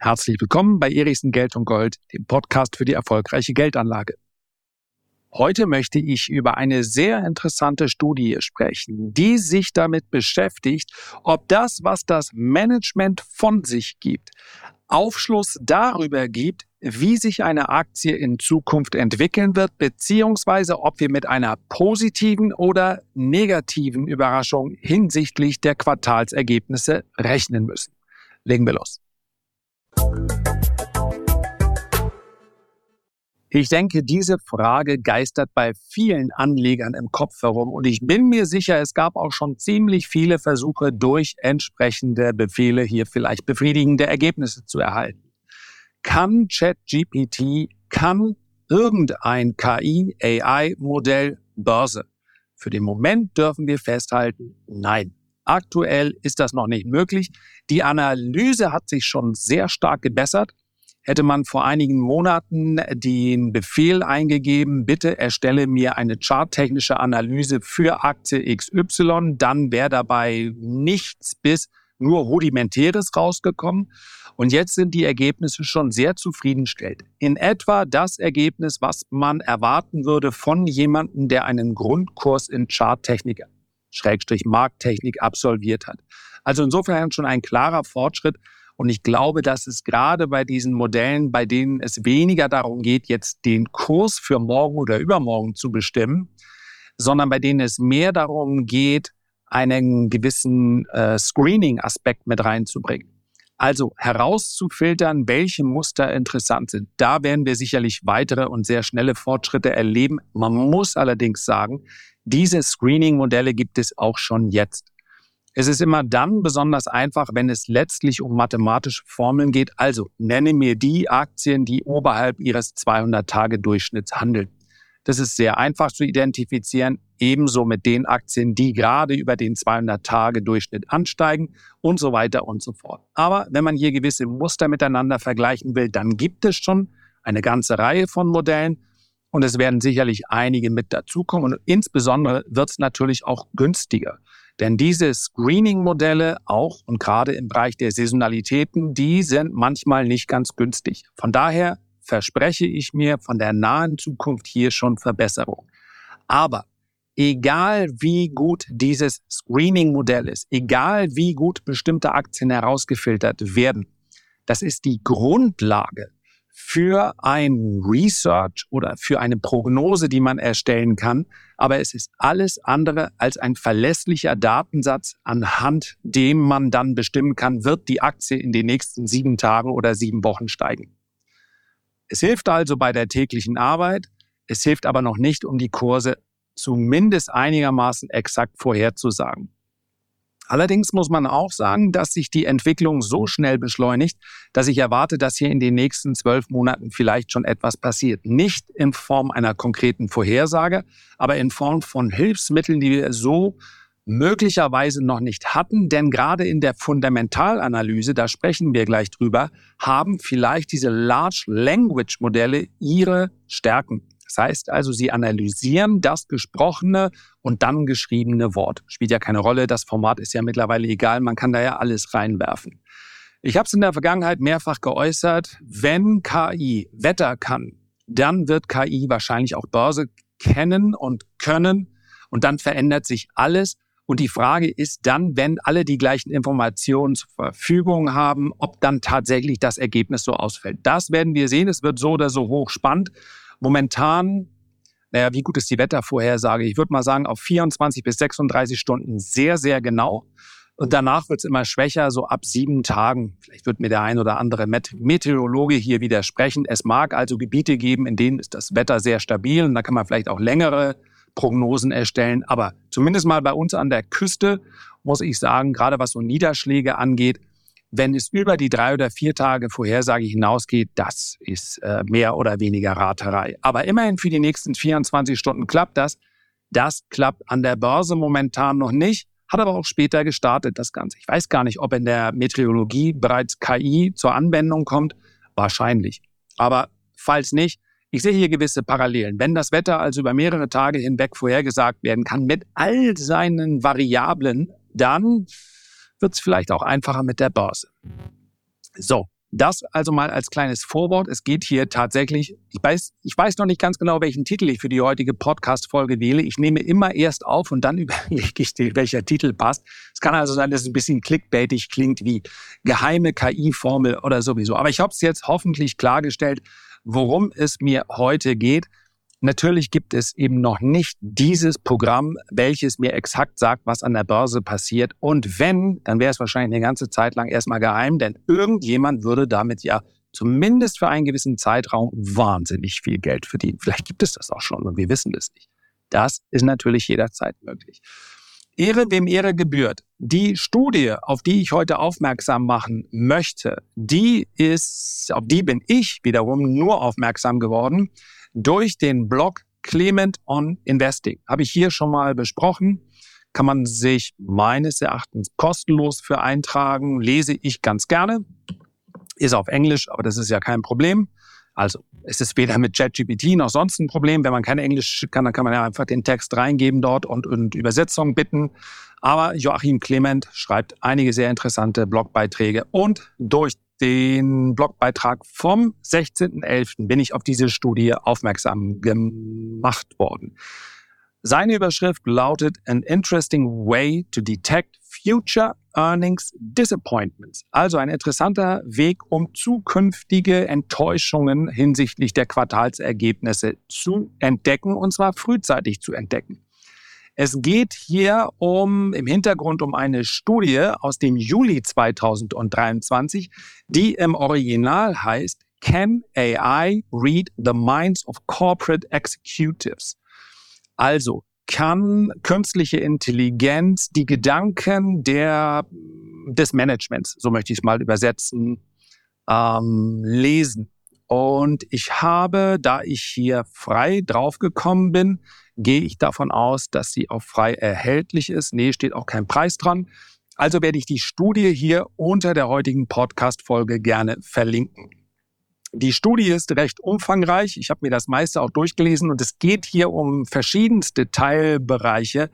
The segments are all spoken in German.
Herzlich willkommen bei Erichsen Geld und Gold, dem Podcast für die erfolgreiche Geldanlage. Heute möchte ich über eine sehr interessante Studie sprechen, die sich damit beschäftigt, ob das, was das Management von sich gibt, Aufschluss darüber gibt, wie sich eine Aktie in Zukunft entwickeln wird, beziehungsweise ob wir mit einer positiven oder negativen Überraschung hinsichtlich der Quartalsergebnisse rechnen müssen. Legen wir los. Ich denke, diese Frage geistert bei vielen Anlegern im Kopf herum und ich bin mir sicher, es gab auch schon ziemlich viele Versuche, durch entsprechende Befehle hier vielleicht befriedigende Ergebnisse zu erhalten. Kann ChatGPT, kann irgendein KI-AI-Modell Börse? Für den Moment dürfen wir festhalten, nein. Aktuell ist das noch nicht möglich. Die Analyse hat sich schon sehr stark gebessert. Hätte man vor einigen Monaten den Befehl eingegeben, bitte erstelle mir eine charttechnische Analyse für Aktie XY, dann wäre dabei nichts bis nur rudimentäres rausgekommen. Und jetzt sind die Ergebnisse schon sehr zufriedenstellend. In etwa das Ergebnis, was man erwarten würde von jemandem, der einen Grundkurs in Charttechnik Schrägstrich Markttechnik absolviert hat. Also insofern schon ein klarer Fortschritt. Und ich glaube, dass es gerade bei diesen Modellen, bei denen es weniger darum geht, jetzt den Kurs für morgen oder übermorgen zu bestimmen, sondern bei denen es mehr darum geht, einen gewissen äh, Screening-Aspekt mit reinzubringen. Also herauszufiltern, welche Muster interessant sind. Da werden wir sicherlich weitere und sehr schnelle Fortschritte erleben. Man muss allerdings sagen, diese Screening-Modelle gibt es auch schon jetzt. Es ist immer dann besonders einfach, wenn es letztlich um mathematische Formeln geht. Also nenne mir die Aktien, die oberhalb ihres 200-Tage-Durchschnitts handeln. Das ist sehr einfach zu identifizieren, ebenso mit den Aktien, die gerade über den 200-Tage-Durchschnitt ansteigen und so weiter und so fort. Aber wenn man hier gewisse Muster miteinander vergleichen will, dann gibt es schon eine ganze Reihe von Modellen und es werden sicherlich einige mit dazukommen. Und insbesondere wird es natürlich auch günstiger. Denn diese Screening-Modelle auch und gerade im Bereich der Saisonalitäten, die sind manchmal nicht ganz günstig. Von daher verspreche ich mir von der nahen Zukunft hier schon Verbesserung. Aber egal wie gut dieses Screening-Modell ist, egal wie gut bestimmte Aktien herausgefiltert werden, das ist die Grundlage für ein Research oder für eine Prognose, die man erstellen kann. Aber es ist alles andere als ein verlässlicher Datensatz, anhand dem man dann bestimmen kann, wird die Aktie in den nächsten sieben Tagen oder sieben Wochen steigen. Es hilft also bei der täglichen Arbeit. Es hilft aber noch nicht, um die Kurse zumindest einigermaßen exakt vorherzusagen. Allerdings muss man auch sagen, dass sich die Entwicklung so schnell beschleunigt, dass ich erwarte, dass hier in den nächsten zwölf Monaten vielleicht schon etwas passiert. Nicht in Form einer konkreten Vorhersage, aber in Form von Hilfsmitteln, die wir so möglicherweise noch nicht hatten, denn gerade in der Fundamentalanalyse, da sprechen wir gleich drüber, haben vielleicht diese Large Language Modelle ihre Stärken. Das heißt also, sie analysieren das gesprochene und dann geschriebene Wort. Spielt ja keine Rolle, das Format ist ja mittlerweile egal, man kann da ja alles reinwerfen. Ich habe es in der Vergangenheit mehrfach geäußert, wenn KI Wetter kann, dann wird KI wahrscheinlich auch Börse kennen und können und dann verändert sich alles. Und die Frage ist dann, wenn alle die gleichen Informationen zur Verfügung haben, ob dann tatsächlich das Ergebnis so ausfällt. Das werden wir sehen. Es wird so oder so hochspannend. Momentan, naja, wie gut ist die Wettervorhersage? Ich würde mal sagen, auf 24 bis 36 Stunden sehr, sehr genau. Und danach wird es immer schwächer, so ab sieben Tagen. Vielleicht wird mir der ein oder andere Meteorologe hier widersprechen. Es mag also Gebiete geben, in denen ist das Wetter sehr stabil und da kann man vielleicht auch längere Prognosen erstellen. Aber zumindest mal bei uns an der Küste muss ich sagen, gerade was so Niederschläge angeht, wenn es über die drei oder vier Tage Vorhersage hinausgeht, das ist äh, mehr oder weniger Raterei. Aber immerhin für die nächsten 24 Stunden klappt das. Das klappt an der Börse momentan noch nicht, hat aber auch später gestartet, das Ganze. Ich weiß gar nicht, ob in der Meteorologie bereits KI zur Anwendung kommt. Wahrscheinlich. Aber falls nicht, ich sehe hier gewisse Parallelen. Wenn das Wetter also über mehrere Tage hinweg vorhergesagt werden kann mit all seinen Variablen, dann wird es vielleicht auch einfacher mit der Börse. So, Das also mal als kleines Vorwort. Es geht hier tatsächlich, ich weiß, ich weiß noch nicht ganz genau, welchen Titel ich für die heutige Podcast-Folge wähle. Ich nehme immer erst auf und dann überlege ich, welcher Titel passt. Es kann also sein, dass es ein bisschen clickbaitig klingt wie geheime KI-Formel oder sowieso. Aber ich habe es jetzt hoffentlich klargestellt, worum es mir heute geht. Natürlich gibt es eben noch nicht dieses Programm, welches mir exakt sagt, was an der Börse passiert. Und wenn, dann wäre es wahrscheinlich eine ganze Zeit lang erstmal geheim, denn irgendjemand würde damit ja zumindest für einen gewissen Zeitraum wahnsinnig viel Geld verdienen. Vielleicht gibt es das auch schon und wir wissen das nicht. Das ist natürlich jederzeit möglich. Ehre wem Ehre gebührt. Die Studie, auf die ich heute aufmerksam machen möchte, die ist, auf die bin ich wiederum nur aufmerksam geworden durch den Blog Clement on Investing. Habe ich hier schon mal besprochen. Kann man sich meines Erachtens kostenlos für eintragen. Lese ich ganz gerne. Ist auf Englisch, aber das ist ja kein Problem. Also es ist weder mit ChatGPT noch sonst ein Problem. Wenn man kein Englisch kann, dann kann man ja einfach den Text reingeben dort und, und Übersetzung bitten. Aber Joachim Clement schreibt einige sehr interessante Blogbeiträge und durch den Blogbeitrag vom 16.11. bin ich auf diese Studie aufmerksam gemacht worden. Seine Überschrift lautet An Interesting Way to Detect Future Earnings Disappointments. Also ein interessanter Weg, um zukünftige Enttäuschungen hinsichtlich der Quartalsergebnisse zu entdecken, und zwar frühzeitig zu entdecken. Es geht hier um im Hintergrund um eine Studie aus dem Juli 2023, die im Original heißt Can AI read the minds of corporate executives? Also kann künstliche Intelligenz die Gedanken der, des Managements, so möchte ich es mal übersetzen, ähm, lesen. Und ich habe, da ich hier frei draufgekommen bin, gehe ich davon aus, dass sie auch frei erhältlich ist. Nee, steht auch kein Preis dran. Also werde ich die Studie hier unter der heutigen Podcast-Folge gerne verlinken. Die Studie ist recht umfangreich. Ich habe mir das meiste auch durchgelesen und es geht hier um verschiedenste Teilbereiche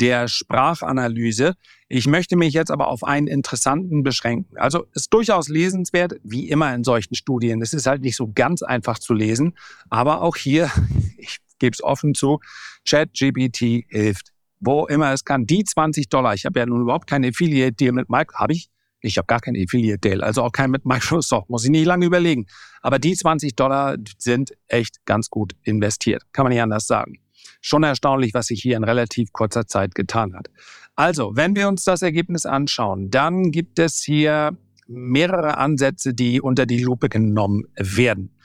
der Sprachanalyse. Ich möchte mich jetzt aber auf einen interessanten beschränken. Also ist durchaus lesenswert, wie immer in solchen Studien. Es ist halt nicht so ganz einfach zu lesen, aber auch hier, ich gebe es offen zu, ChatGPT hilft. Wo immer es kann. Die 20 Dollar, ich habe ja nun überhaupt keine Affiliate-Deal mit Mike, habe ich? Ich habe gar keinen Affiliate-Deal, also auch keinen mit Microsoft, muss ich nicht lange überlegen. Aber die 20 Dollar sind echt ganz gut investiert, kann man nicht anders sagen. Schon erstaunlich, was sich hier in relativ kurzer Zeit getan hat. Also, wenn wir uns das Ergebnis anschauen, dann gibt es hier mehrere Ansätze, die unter die Lupe genommen werden.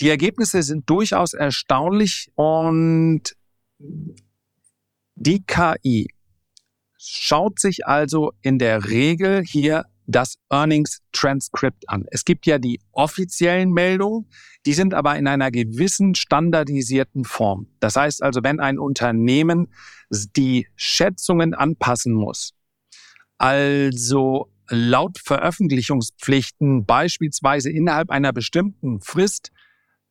Die Ergebnisse sind durchaus erstaunlich und die KI schaut sich also in der Regel hier das Earnings Transcript an. Es gibt ja die offiziellen Meldungen, die sind aber in einer gewissen standardisierten Form. Das heißt also, wenn ein Unternehmen die Schätzungen anpassen muss, also laut Veröffentlichungspflichten beispielsweise innerhalb einer bestimmten Frist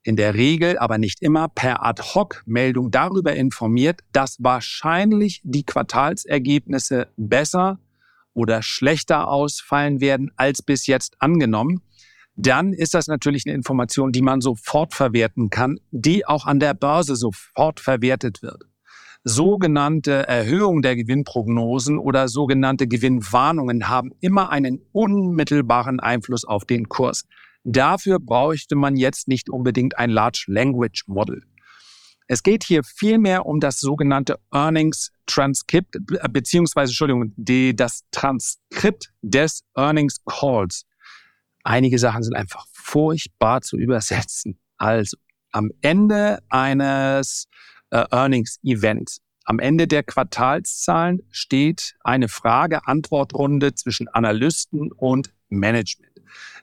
in der Regel, aber nicht immer, per Ad-Hoc-Meldung darüber informiert, dass wahrscheinlich die Quartalsergebnisse besser oder schlechter ausfallen werden als bis jetzt angenommen, dann ist das natürlich eine Information, die man sofort verwerten kann, die auch an der Börse sofort verwertet wird. Sogenannte Erhöhung der Gewinnprognosen oder sogenannte Gewinnwarnungen haben immer einen unmittelbaren Einfluss auf den Kurs. Dafür bräuchte man jetzt nicht unbedingt ein Large Language Model. Es geht hier vielmehr um das sogenannte Earnings Transkript, äh, beziehungsweise, Entschuldigung, die, das Transkript des Earnings Calls. Einige Sachen sind einfach furchtbar zu übersetzen. Also, am Ende eines äh, Earnings Events, am Ende der Quartalszahlen steht eine Frage-Antwort-Runde zwischen Analysten und Management.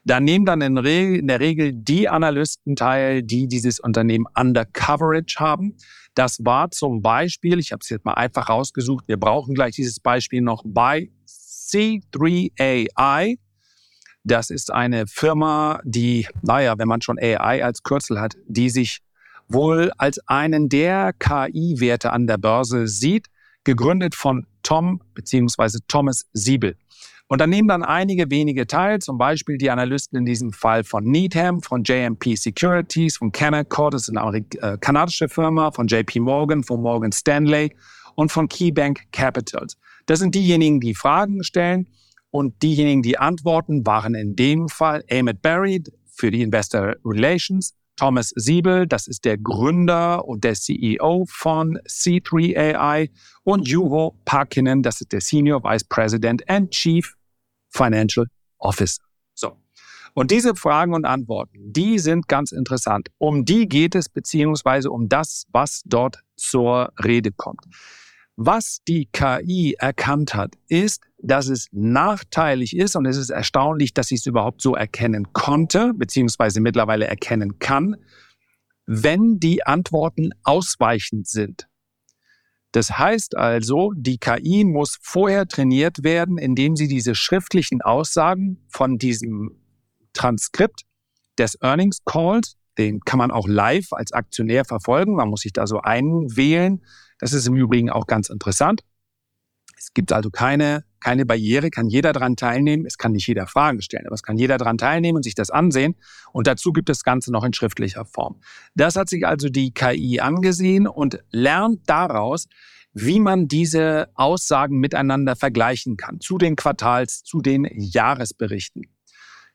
Da nehmen dann in, der Regel die Analysten teil, die dieses Unternehmen under Coverage haben. Das war zum Beispiel, ich habe es jetzt mal einfach rausgesucht, wir brauchen gleich dieses Beispiel noch bei C3AI. Das ist eine Firma, die, naja, wenn man schon AI als Kürzel hat, die sich wohl als einen der KI-Werte an der Börse sieht, gegründet von Tom bzw. Thomas Siebel. Und dann nehmen dann einige wenige teil, zum Beispiel die Analysten in diesem Fall von Needham, von JMP Securities, von Canaccord, das ist eine äh, kanadische Firma, von JP Morgan, von Morgan Stanley und von KeyBank Capitals. Das sind diejenigen, die Fragen stellen und diejenigen, die antworten, waren in dem Fall Amit Barry für die Investor Relations, Thomas Siebel, das ist der Gründer und der CEO von C3AI und Juho Parkinen, das ist der Senior Vice President and Chief Financial Officer. So. Und diese Fragen und Antworten, die sind ganz interessant. Um die geht es, beziehungsweise um das, was dort zur Rede kommt. Was die KI erkannt hat, ist, dass es nachteilig ist und es ist erstaunlich, dass sie es überhaupt so erkennen konnte, beziehungsweise mittlerweile erkennen kann, wenn die Antworten ausweichend sind. Das heißt also, die KI muss vorher trainiert werden, indem sie diese schriftlichen Aussagen von diesem Transkript des Earnings Calls, den kann man auch live als Aktionär verfolgen. Man muss sich da so einwählen. Das ist im Übrigen auch ganz interessant. Es gibt also keine, keine Barriere, kann jeder daran teilnehmen. Es kann nicht jeder Fragen stellen, aber es kann jeder daran teilnehmen und sich das ansehen. Und dazu gibt es das Ganze noch in schriftlicher Form. Das hat sich also die KI angesehen und lernt daraus, wie man diese Aussagen miteinander vergleichen kann, zu den Quartals, zu den Jahresberichten.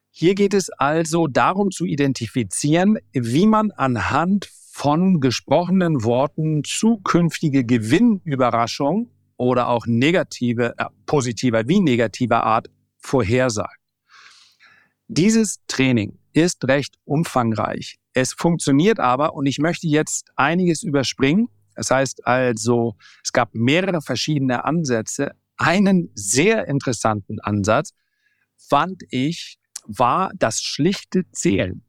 Hier geht es also darum zu identifizieren, wie man anhand von gesprochenen Worten zukünftige Gewinnüberraschungen oder auch negative, äh, positiver wie negativer Art vorhersagt. Dieses Training ist recht umfangreich. Es funktioniert aber, und ich möchte jetzt einiges überspringen. Das heißt also, es gab mehrere verschiedene Ansätze. Einen sehr interessanten Ansatz fand ich, war das schlichte Zählen.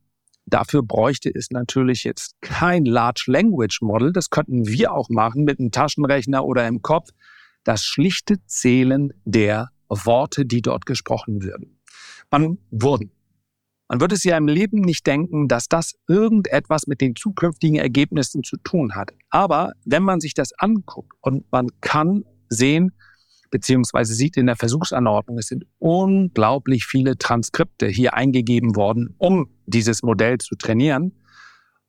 Dafür bräuchte es natürlich jetzt kein Large Language Model. Das könnten wir auch machen mit einem Taschenrechner oder im Kopf das schlichte Zählen der Worte, die dort gesprochen würden. Man wurden. Man würde es ja im Leben nicht denken, dass das irgendetwas mit den zukünftigen Ergebnissen zu tun hat. Aber wenn man sich das anguckt und man kann sehen, beziehungsweise sieht in der Versuchsanordnung, es sind unglaublich viele Transkripte hier eingegeben worden, um dieses Modell zu trainieren.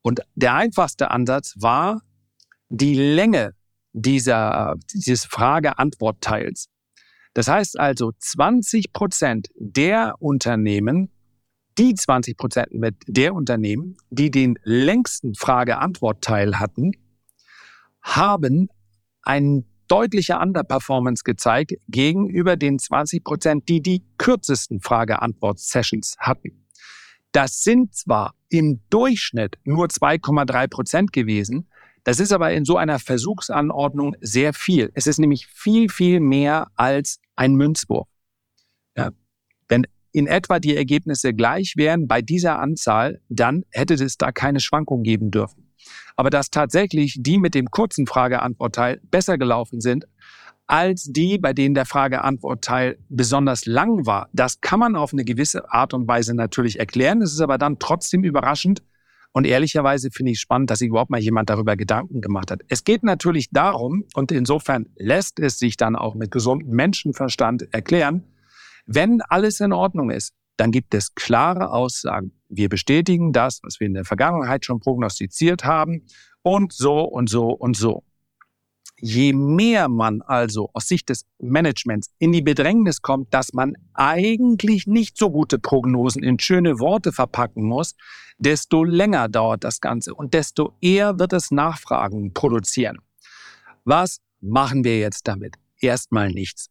Und der einfachste Ansatz war, die Länge dieser, dieses Frage-Antwort-Teils. Das heißt also, 20 Prozent der Unternehmen, die 20 Prozent mit der Unternehmen, die den längsten Frage-Antwort-Teil hatten, haben eine deutliche Underperformance gezeigt gegenüber den 20 Prozent, die die kürzesten Frage-Antwort-Sessions hatten. Das sind zwar im Durchschnitt nur 2,3 Prozent gewesen, das ist aber in so einer Versuchsanordnung sehr viel. Es ist nämlich viel, viel mehr als ein Münzwurf. Ja, wenn in etwa die Ergebnisse gleich wären bei dieser Anzahl, dann hätte es da keine Schwankung geben dürfen. Aber dass tatsächlich die mit dem kurzen Frage-Antwort-Teil besser gelaufen sind als die, bei denen der Frage-Antwort-Teil besonders lang war, das kann man auf eine gewisse Art und Weise natürlich erklären. Es ist aber dann trotzdem überraschend, und ehrlicherweise finde ich spannend, dass sich überhaupt mal jemand darüber Gedanken gemacht hat. Es geht natürlich darum, und insofern lässt es sich dann auch mit gesundem Menschenverstand erklären, wenn alles in Ordnung ist, dann gibt es klare Aussagen. Wir bestätigen das, was wir in der Vergangenheit schon prognostiziert haben und so und so und so. Je mehr man also aus Sicht des Managements in die Bedrängnis kommt, dass man eigentlich nicht so gute Prognosen in schöne Worte verpacken muss, desto länger dauert das Ganze und desto eher wird es Nachfragen produzieren. Was machen wir jetzt damit? Erstmal nichts.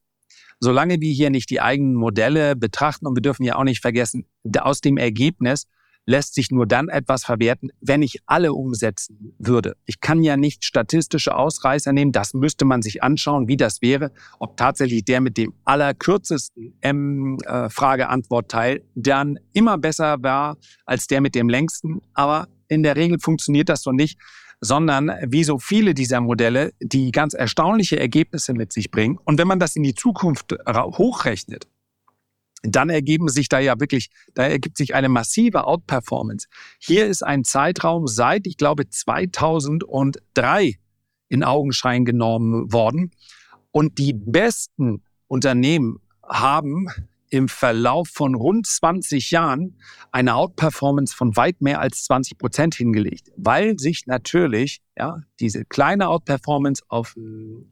Solange wir hier nicht die eigenen Modelle betrachten und wir dürfen ja auch nicht vergessen, aus dem Ergebnis lässt sich nur dann etwas verwerten, wenn ich alle umsetzen würde. Ich kann ja nicht statistische Ausreißer nehmen. Das müsste man sich anschauen, wie das wäre, ob tatsächlich der mit dem allerkürzesten M-Frage-Antwort-Teil dann immer besser war als der mit dem längsten. Aber in der Regel funktioniert das so nicht sondern wie so viele dieser Modelle, die ganz erstaunliche Ergebnisse mit sich bringen. Und wenn man das in die Zukunft hochrechnet, dann ergeben sich da ja wirklich, da ergibt sich eine massive Outperformance. Hier ist ein Zeitraum seit, ich glaube, 2003 in Augenschein genommen worden. Und die besten Unternehmen haben im Verlauf von rund 20 Jahren eine Outperformance von weit mehr als 20 Prozent hingelegt, weil sich natürlich ja, diese kleine Outperformance auf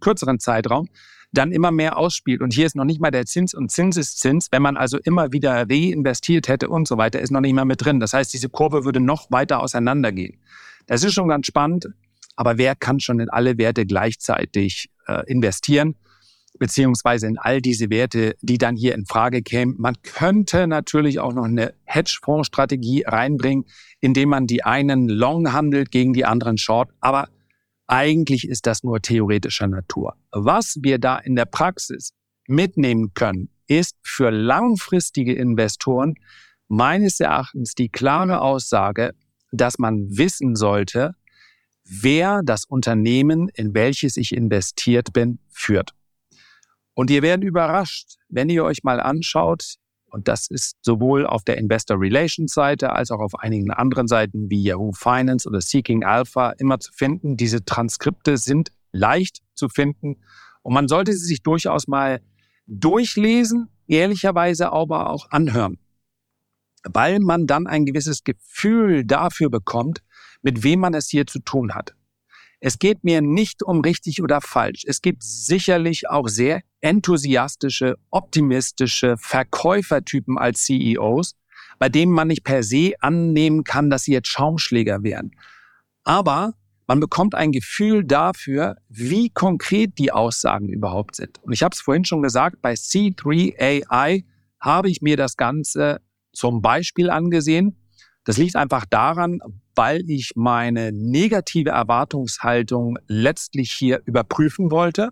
kürzeren Zeitraum dann immer mehr ausspielt. Und hier ist noch nicht mal der Zins und Zinseszins. Wenn man also immer wieder reinvestiert hätte und so weiter, ist noch nicht mal mit drin. Das heißt, diese Kurve würde noch weiter auseinandergehen. Das ist schon ganz spannend. Aber wer kann schon in alle Werte gleichzeitig äh, investieren? beziehungsweise in all diese Werte, die dann hier in Frage kämen. Man könnte natürlich auch noch eine Hedgefonds-Strategie reinbringen, indem man die einen long handelt gegen die anderen short. Aber eigentlich ist das nur theoretischer Natur. Was wir da in der Praxis mitnehmen können, ist für langfristige Investoren meines Erachtens die klare Aussage, dass man wissen sollte, wer das Unternehmen, in welches ich investiert bin, führt. Und ihr werdet überrascht, wenn ihr euch mal anschaut, und das ist sowohl auf der Investor Relations Seite als auch auf einigen anderen Seiten wie Yahoo Finance oder Seeking Alpha immer zu finden. Diese Transkripte sind leicht zu finden und man sollte sie sich durchaus mal durchlesen, ehrlicherweise aber auch anhören, weil man dann ein gewisses Gefühl dafür bekommt, mit wem man es hier zu tun hat. Es geht mir nicht um richtig oder falsch. Es gibt sicherlich auch sehr enthusiastische, optimistische Verkäufertypen als CEOs, bei denen man nicht per se annehmen kann, dass sie jetzt Schaumschläger wären. Aber man bekommt ein Gefühl dafür, wie konkret die Aussagen überhaupt sind. Und ich habe es vorhin schon gesagt, bei C3AI habe ich mir das Ganze zum Beispiel angesehen. Das liegt einfach daran, weil ich meine negative Erwartungshaltung letztlich hier überprüfen wollte.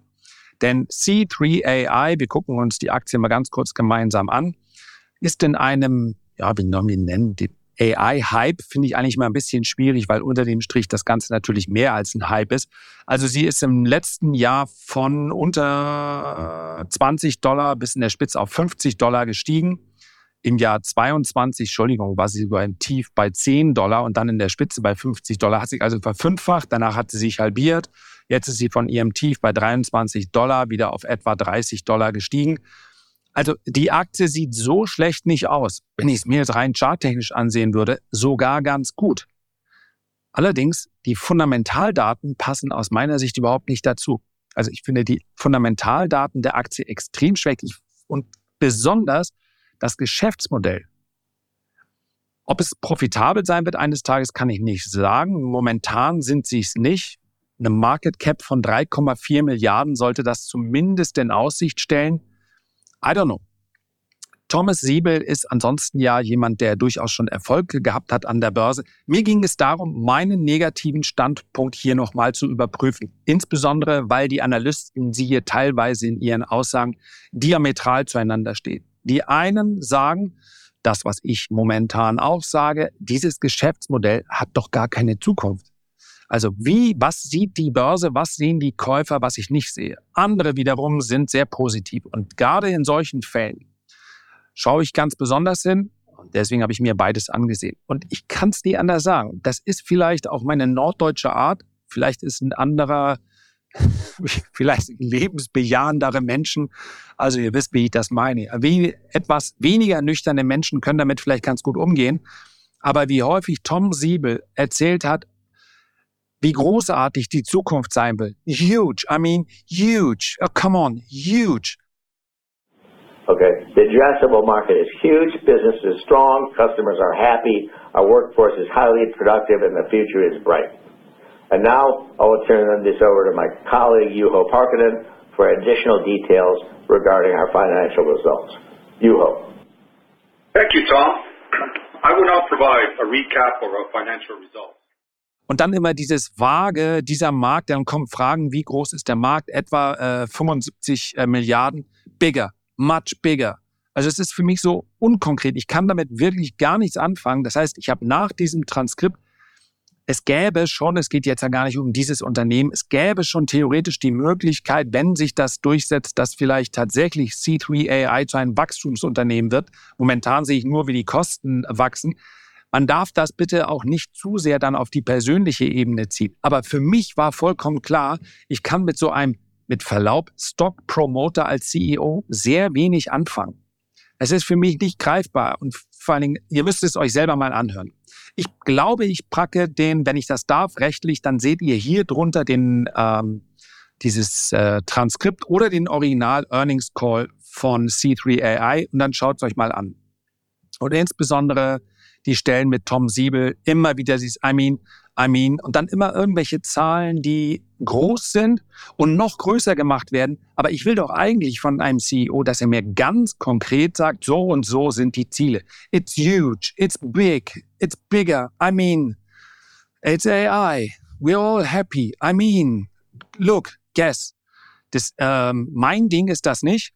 Denn C3AI, wir gucken uns die Aktie mal ganz kurz gemeinsam an, ist in einem, ja, wie sollen wir nennen, AI-Hype finde ich eigentlich mal ein bisschen schwierig, weil unter dem Strich das Ganze natürlich mehr als ein Hype ist. Also sie ist im letzten Jahr von unter 20 Dollar bis in der Spitze auf 50 Dollar gestiegen. Im Jahr 22, Entschuldigung, war sie sogar im Tief bei 10 Dollar und dann in der Spitze bei 50 Dollar, hat sich also verfünffacht. Danach hat sie sich halbiert. Jetzt ist sie von ihrem Tief bei 23 Dollar wieder auf etwa 30 Dollar gestiegen. Also die Aktie sieht so schlecht nicht aus. Wenn ich es mir jetzt rein charttechnisch ansehen würde, sogar ganz gut. Allerdings, die Fundamentaldaten passen aus meiner Sicht überhaupt nicht dazu. Also ich finde die Fundamentaldaten der Aktie extrem schwächlich und besonders das Geschäftsmodell. Ob es profitabel sein wird eines Tages, kann ich nicht sagen. Momentan sind sie es nicht. Eine Market Cap von 3,4 Milliarden sollte das zumindest in Aussicht stellen. I don't know. Thomas Siebel ist ansonsten ja jemand, der durchaus schon Erfolg gehabt hat an der Börse. Mir ging es darum, meinen negativen Standpunkt hier nochmal zu überprüfen. Insbesondere, weil die Analysten sie hier teilweise in ihren Aussagen diametral zueinander stehen. Die einen sagen, das, was ich momentan auch sage, dieses Geschäftsmodell hat doch gar keine Zukunft. Also wie, was sieht die Börse, was sehen die Käufer, was ich nicht sehe? Andere wiederum sind sehr positiv. Und gerade in solchen Fällen schaue ich ganz besonders hin. Und deswegen habe ich mir beides angesehen. Und ich kann es dir anders sagen. Das ist vielleicht auch meine norddeutsche Art. Vielleicht ist ein anderer vielleicht lebensbejahendere Menschen. Also ihr wisst, wie ich das meine. Wie, etwas weniger nüchterne Menschen können damit vielleicht ganz gut umgehen. Aber wie häufig Tom Siebel erzählt hat, wie großartig die Zukunft sein will. Huge. I mean, huge. Oh, come on, huge. Okay. The addressable market is huge. Business is strong. Customers are happy. Our workforce is highly productive and the future is bright. And now I will turn this over to my colleague, Juho Parkinen, for additional details regarding our financial results. Juho. Thank you, Tom. I will now provide a recap of our financial results. Und dann immer dieses vage, dieser Markt, dann kommen Fragen, wie groß ist der Markt? Etwa äh, 75 äh, Milliarden. Bigger, much bigger. Also es ist für mich so unkonkret. Ich kann damit wirklich gar nichts anfangen. Das heißt, ich habe nach diesem Transkript es gäbe schon, es geht jetzt ja gar nicht um dieses Unternehmen, es gäbe schon theoretisch die Möglichkeit, wenn sich das durchsetzt, dass vielleicht tatsächlich C3AI zu einem Wachstumsunternehmen wird. Momentan sehe ich nur, wie die Kosten wachsen. Man darf das bitte auch nicht zu sehr dann auf die persönliche Ebene ziehen. Aber für mich war vollkommen klar, ich kann mit so einem, mit Verlaub, Stock Promoter als CEO sehr wenig anfangen. Es ist für mich nicht greifbar und vor allen Dingen, ihr müsst es euch selber mal anhören. Ich glaube, ich packe den, wenn ich das darf, rechtlich, dann seht ihr hier drunter den ähm, dieses äh, Transkript oder den Original Earnings Call von C3AI und dann schaut es euch mal an. Und insbesondere die Stellen mit Tom Siebel immer wieder dieses I mean, I mean und dann immer irgendwelche Zahlen, die groß sind und noch größer gemacht werden. Aber ich will doch eigentlich von einem CEO, dass er mir ganz konkret sagt, so und so sind die Ziele. It's huge, it's big, it's bigger. I mean, it's AI. We're all happy. I mean, look, guess. Das, ähm, mein Ding ist das nicht.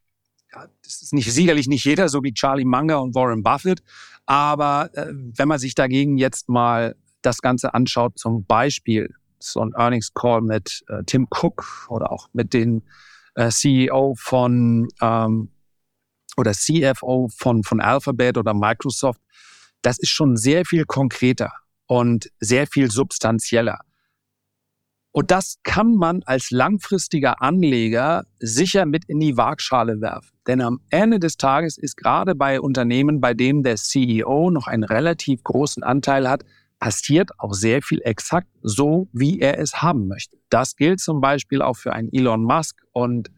Das ist nicht, sicherlich nicht jeder, so wie Charlie Munger und Warren Buffett. Aber äh, wenn man sich dagegen jetzt mal das Ganze anschaut, zum Beispiel so ein Earnings Call mit äh, Tim Cook oder auch mit dem äh, CEO von ähm, oder CFO von, von Alphabet oder Microsoft, das ist schon sehr viel konkreter und sehr viel substanzieller. Und das kann man als langfristiger Anleger sicher mit in die Waagschale werfen. Denn am Ende des Tages ist gerade bei Unternehmen, bei denen der CEO noch einen relativ großen Anteil hat, passiert auch sehr viel exakt so, wie er es haben möchte. Das gilt zum Beispiel auch für einen Elon Musk. Und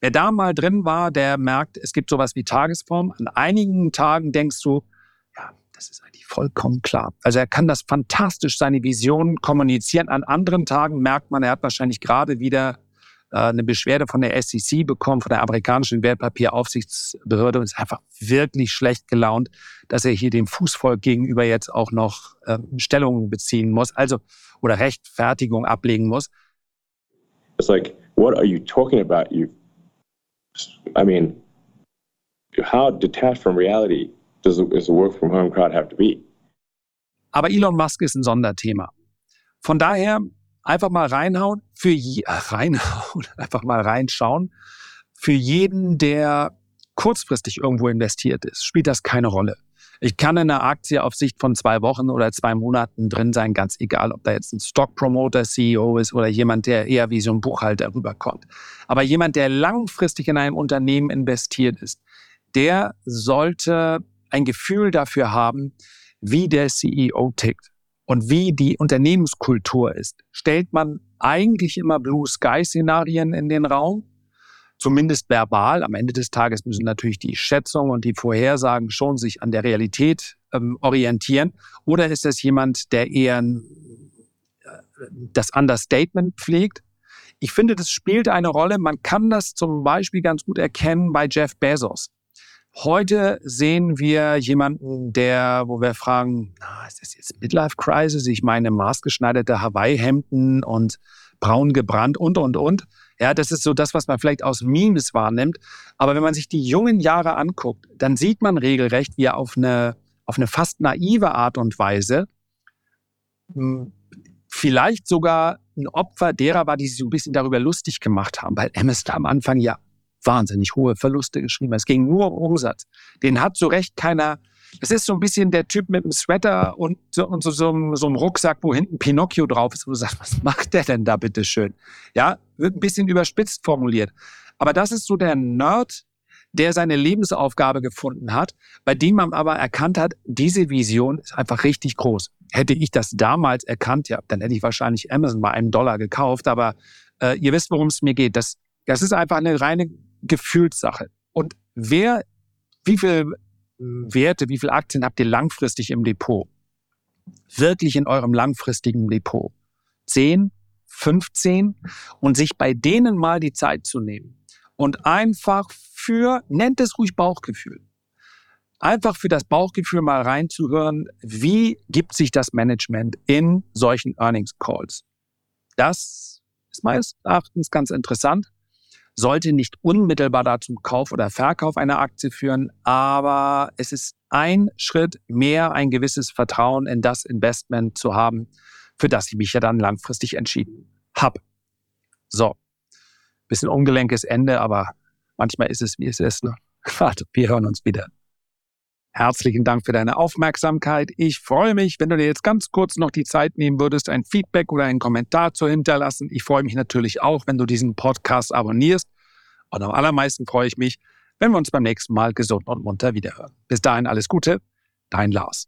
wer da mal drin war, der merkt, es gibt sowas wie Tagesform. An einigen Tagen denkst du, ja, das ist eigentlich vollkommen klar. Also er kann das fantastisch, seine Vision kommunizieren. An anderen Tagen merkt man, er hat wahrscheinlich gerade wieder eine Beschwerde von der SEC bekommen, von der amerikanischen Wertpapieraufsichtsbehörde und ist einfach wirklich schlecht gelaunt, dass er hier dem Fußvolk gegenüber jetzt auch noch äh, Stellungen beziehen muss, also oder Rechtfertigung ablegen muss. It's like, what are you talking about? You, I mean, how detached from reality does a, does a work from home crowd have to be? Aber Elon Musk ist ein Sonderthema. Von daher einfach mal reinhauen, für je, reinhauen, einfach mal reinschauen. Für jeden, der kurzfristig irgendwo investiert ist, spielt das keine Rolle. Ich kann in einer Aktie auf Sicht von zwei Wochen oder zwei Monaten drin sein, ganz egal, ob da jetzt ein Stock Promoter CEO ist oder jemand, der eher wie so ein Buchhalter rüberkommt. Aber jemand, der langfristig in einem Unternehmen investiert ist, der sollte ein Gefühl dafür haben, wie der CEO tickt und wie die Unternehmenskultur ist. Stellt man eigentlich immer Blue Sky Szenarien in den Raum? Zumindest verbal. Am Ende des Tages müssen natürlich die Schätzungen und die Vorhersagen schon sich an der Realität ähm, orientieren. Oder ist es jemand, der eher äh, das Understatement pflegt? Ich finde, das spielt eine Rolle. Man kann das zum Beispiel ganz gut erkennen bei Jeff Bezos. Heute sehen wir jemanden, der, wo wir fragen, na, ist das jetzt Midlife Crisis? Ich meine, maßgeschneiderte Hawaii-Hemden und braun gebrannt und, und, und. Ja, das ist so das, was man vielleicht aus Memes wahrnimmt. Aber wenn man sich die jungen Jahre anguckt, dann sieht man regelrecht, wie er auf eine, auf eine fast naive Art und Weise hm, vielleicht sogar ein Opfer derer war, die sich so ein bisschen darüber lustig gemacht haben, weil Amazon am Anfang ja wahnsinnig hohe Verluste geschrieben. Es ging nur um Umsatz. Den hat so recht keiner. Das ist so ein bisschen der Typ mit dem Sweater und so, und so, so, so einem Rucksack, wo hinten Pinocchio drauf ist, wo du sagst, was macht der denn da bitte schön? Ja, wird ein bisschen überspitzt formuliert. Aber das ist so der Nerd, der seine Lebensaufgabe gefunden hat, bei dem man aber erkannt hat, diese Vision ist einfach richtig groß. Hätte ich das damals erkannt, ja, dann hätte ich wahrscheinlich Amazon bei einem Dollar gekauft. Aber äh, ihr wisst, worum es mir geht. Das, das ist einfach eine reine Gefühlssache. Und wer, wie viel Werte, wie viele Aktien habt ihr langfristig im Depot? Wirklich in eurem langfristigen Depot? 10, 15 und sich bei denen mal die Zeit zu nehmen und einfach für, nennt es ruhig Bauchgefühl, einfach für das Bauchgefühl mal reinzuhören, wie gibt sich das Management in solchen Earnings Calls. Das ist meines Erachtens ganz interessant sollte nicht unmittelbar dazu Kauf oder Verkauf einer Aktie führen, aber es ist ein Schritt mehr, ein gewisses Vertrauen in das Investment zu haben, für das ich mich ja dann langfristig entschieden habe. So, bisschen ungelenkes Ende, aber manchmal ist es, wie es ist. Ne? Warte, wir hören uns wieder. Herzlichen Dank für deine Aufmerksamkeit. Ich freue mich, wenn du dir jetzt ganz kurz noch die Zeit nehmen würdest, ein Feedback oder einen Kommentar zu hinterlassen. Ich freue mich natürlich auch, wenn du diesen Podcast abonnierst. Und am allermeisten freue ich mich, wenn wir uns beim nächsten Mal gesund und munter wiederhören. Bis dahin alles Gute, dein Lars.